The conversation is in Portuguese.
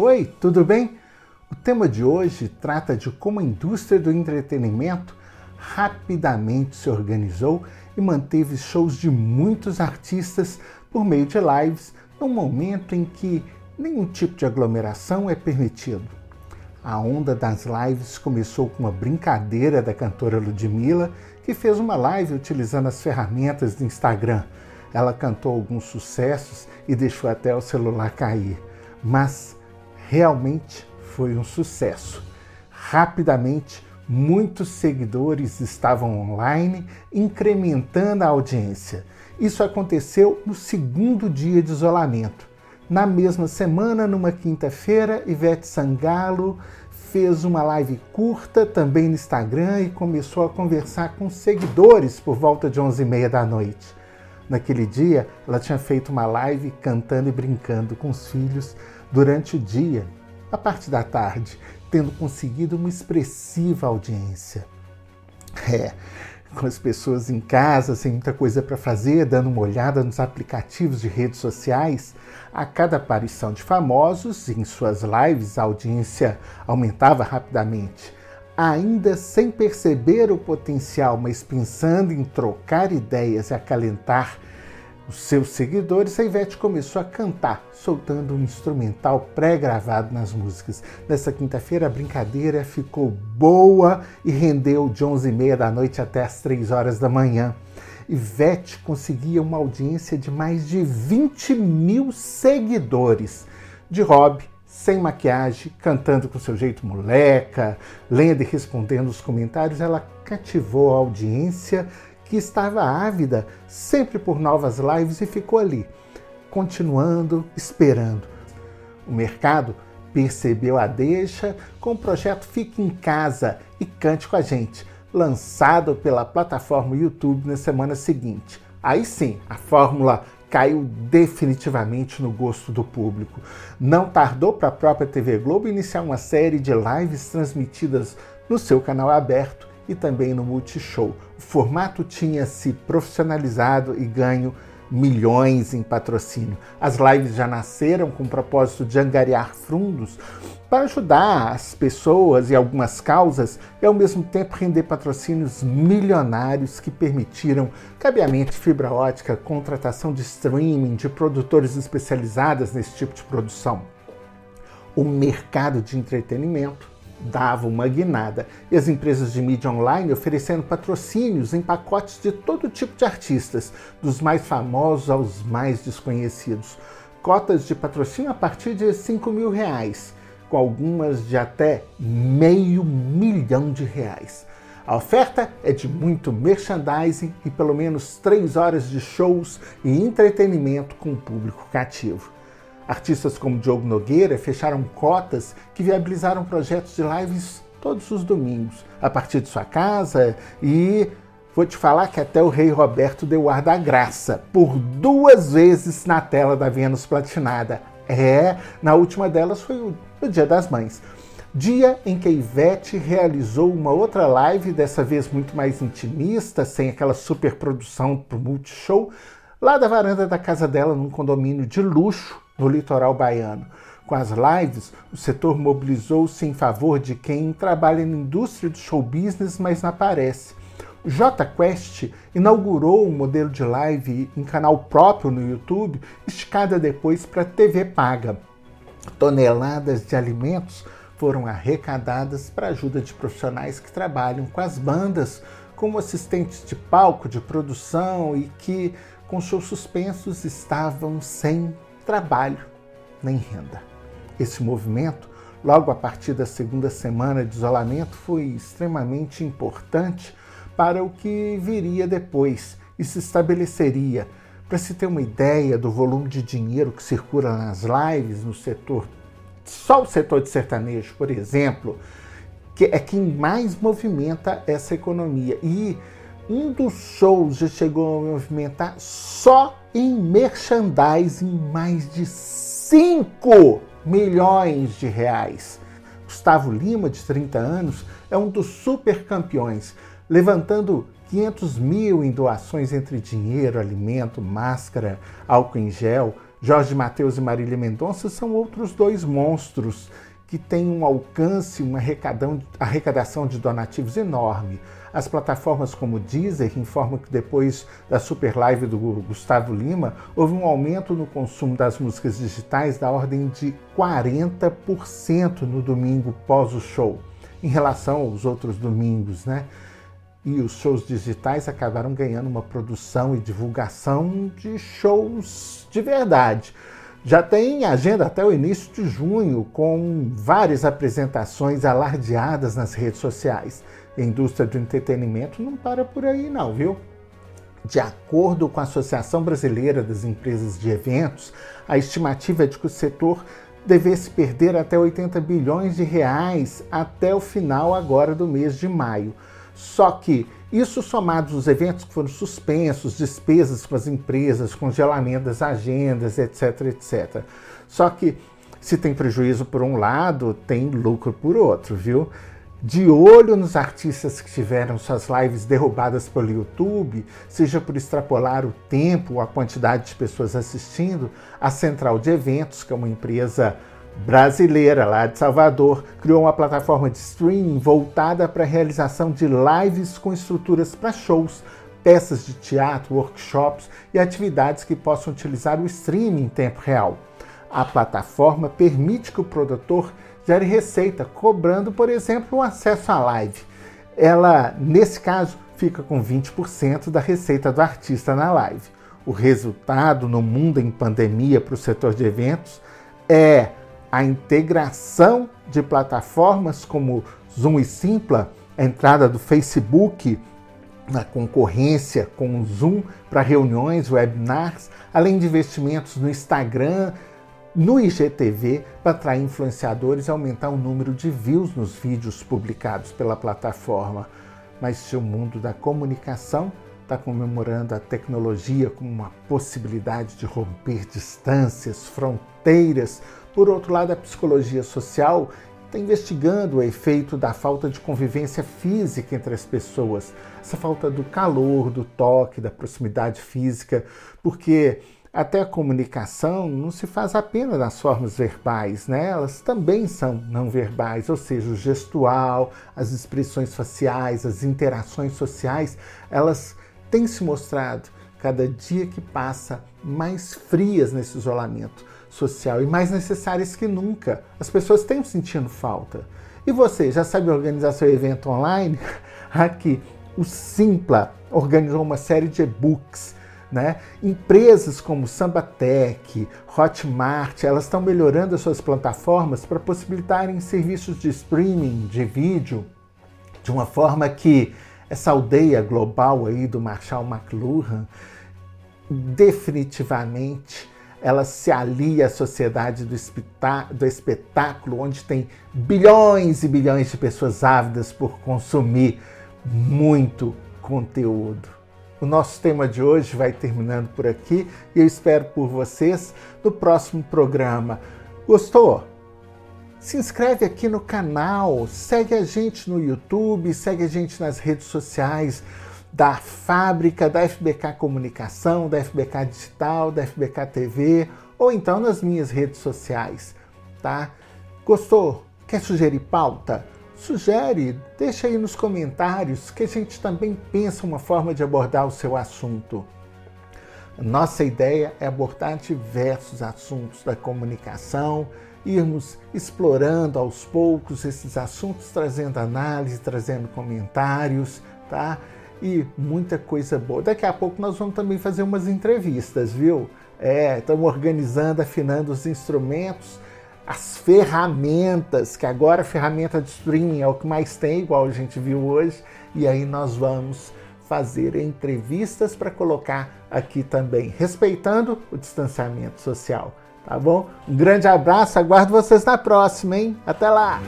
Oi, tudo bem? O tema de hoje trata de como a indústria do entretenimento rapidamente se organizou e manteve shows de muitos artistas por meio de lives num momento em que nenhum tipo de aglomeração é permitido. A onda das lives começou com uma brincadeira da cantora Ludmilla, que fez uma live utilizando as ferramentas do Instagram. Ela cantou alguns sucessos e deixou até o celular cair. Mas realmente foi um sucesso. Rapidamente, muitos seguidores estavam online, incrementando a audiência. Isso aconteceu no segundo dia de isolamento. Na mesma semana, numa quinta-feira, Ivete Sangalo fez uma live curta também no Instagram e começou a conversar com seguidores por volta de 11h30 da noite. Naquele dia, ela tinha feito uma live cantando e brincando com os filhos durante o dia, a parte da tarde, tendo conseguido uma expressiva audiência. É, com as pessoas em casa, sem muita coisa para fazer, dando uma olhada nos aplicativos de redes sociais, a cada aparição de famosos em suas lives, a audiência aumentava rapidamente. Ainda sem perceber o potencial, mas pensando em trocar ideias e acalentar os seus seguidores, a Ivete começou a cantar, soltando um instrumental pré-gravado nas músicas. Nessa quinta-feira, a brincadeira ficou boa e rendeu de 11h30 da noite até as 3 horas da manhã. Ivete conseguia uma audiência de mais de 20 mil seguidores. De hobby, sem maquiagem, cantando com seu jeito moleca, lendo e respondendo os comentários, ela cativou a audiência que estava ávida sempre por novas lives e ficou ali, continuando, esperando. O mercado percebeu a deixa com o projeto Fique em Casa e Cante com a Gente, lançado pela plataforma YouTube na semana seguinte. Aí sim, a fórmula caiu definitivamente no gosto do público. Não tardou para a própria TV Globo iniciar uma série de lives transmitidas no seu canal aberto e também no Multishow. O formato tinha se profissionalizado e ganho milhões em patrocínio. As lives já nasceram com o propósito de angariar fundos para ajudar as pessoas e algumas causas e ao mesmo tempo render patrocínios milionários que permitiram cabeamento fibra ótica, contratação de streaming, de produtores especializadas nesse tipo de produção. O mercado de entretenimento dava uma guinada e as empresas de mídia online oferecendo patrocínios em pacotes de todo tipo de artistas, dos mais famosos aos mais desconhecidos. Cotas de patrocínio a partir de 5 mil reais, com algumas de até meio milhão de reais. A oferta é de muito merchandising e pelo menos três horas de shows e entretenimento com o público cativo. Artistas como Diogo Nogueira fecharam cotas que viabilizaram projetos de lives todos os domingos, a partir de sua casa e vou te falar que até o rei Roberto deu ar da graça por duas vezes na tela da Vênus Platinada. É, na última delas foi o, o Dia das Mães. Dia em que a Ivete realizou uma outra live, dessa vez muito mais intimista, sem aquela super produção pro Multishow, lá da varanda da casa dela, num condomínio de luxo no litoral baiano. Com as lives, o setor mobilizou-se em favor de quem trabalha na indústria do show business, mas não aparece. O JQuest inaugurou um modelo de live em canal próprio no YouTube, esticada depois para TV paga. Toneladas de alimentos foram arrecadadas para ajuda de profissionais que trabalham com as bandas, como assistentes de palco, de produção e que, com shows suspensos, estavam sem trabalho nem renda. Esse movimento, logo a partir da segunda semana de isolamento, foi extremamente importante para o que viria depois e se estabeleceria. Para se ter uma ideia do volume de dinheiro que circula nas lives no setor, só o setor de sertanejo, por exemplo, que é quem mais movimenta essa economia. E um dos shows já chegou a movimentar só em merchandising mais de 5 milhões de reais. Gustavo Lima, de 30 anos, é um dos super campeões, levantando 500 mil em doações entre dinheiro, alimento, máscara, álcool em gel, Jorge Mateus e Marília Mendonça são outros dois monstros que têm um alcance, uma arrecadação de donativos enorme. As plataformas como Deezer informam que depois da super live do Gustavo Lima, houve um aumento no consumo das músicas digitais da ordem de 40% no domingo pós o show, em relação aos outros domingos, né? E os shows digitais acabaram ganhando uma produção e divulgação de shows de verdade. Já tem agenda até o início de junho, com várias apresentações alardeadas nas redes sociais a indústria do entretenimento não para por aí, não, viu? De acordo com a Associação Brasileira das Empresas de Eventos, a estimativa é de que o setor devesse perder até 80 bilhões de reais até o final agora do mês de maio. Só que isso somado aos eventos que foram suspensos, despesas com as empresas, congelamento das agendas, etc, etc. Só que se tem prejuízo por um lado, tem lucro por outro, viu? de olho nos artistas que tiveram suas lives derrubadas pelo YouTube, seja por extrapolar o tempo ou a quantidade de pessoas assistindo, a Central de Eventos, que é uma empresa brasileira lá de Salvador, criou uma plataforma de streaming voltada para a realização de lives com estruturas para shows, peças de teatro, workshops e atividades que possam utilizar o streaming em tempo real. A plataforma permite que o produtor gere receita, cobrando, por exemplo, o acesso à live. Ela, nesse caso, fica com 20% da receita do artista na live. O resultado no mundo em pandemia para o setor de eventos é a integração de plataformas como Zoom e Simpla, a entrada do Facebook na concorrência com o Zoom para reuniões, webinars, além de investimentos no Instagram, no IGTV para atrair influenciadores e aumentar o número de views nos vídeos publicados pela plataforma. Mas se o mundo da comunicação está comemorando a tecnologia como uma possibilidade de romper distâncias, fronteiras, por outro lado, a psicologia social está investigando o efeito da falta de convivência física entre as pessoas, essa falta do calor, do toque, da proximidade física, porque até a comunicação não se faz apenas nas formas verbais, né? elas também são não verbais, ou seja, o gestual, as expressões faciais, as interações sociais, elas têm se mostrado cada dia que passa mais frias nesse isolamento social e mais necessárias que nunca. As pessoas têm sentindo falta. E você, já sabe organizar seu evento online? Aqui, o Simpla organizou uma série de e-books né? Empresas como Sambatec, Hotmart, elas estão melhorando as suas plataformas para possibilitarem serviços de streaming de vídeo de uma forma que essa aldeia global aí do Marshall McLuhan definitivamente ela se alia à sociedade do, do espetáculo, onde tem bilhões e bilhões de pessoas ávidas por consumir muito conteúdo. O nosso tema de hoje vai terminando por aqui e eu espero por vocês no próximo programa. Gostou? Se inscreve aqui no canal, segue a gente no YouTube, segue a gente nas redes sociais da fábrica, da FBK Comunicação, da FBK Digital, da FBK TV ou então nas minhas redes sociais, tá? Gostou? Quer sugerir pauta? Sugere, deixa aí nos comentários que a gente também pensa uma forma de abordar o seu assunto. Nossa ideia é abordar diversos assuntos da comunicação, irmos explorando aos poucos esses assuntos, trazendo análise, trazendo comentários, tá? E muita coisa boa. Daqui a pouco nós vamos também fazer umas entrevistas, viu? É, estamos organizando, afinando os instrumentos as ferramentas, que agora a ferramenta de streaming é o que mais tem, igual a gente viu hoje, e aí nós vamos fazer entrevistas para colocar aqui também, respeitando o distanciamento social, tá bom? Um grande abraço, aguardo vocês na próxima, hein? Até lá!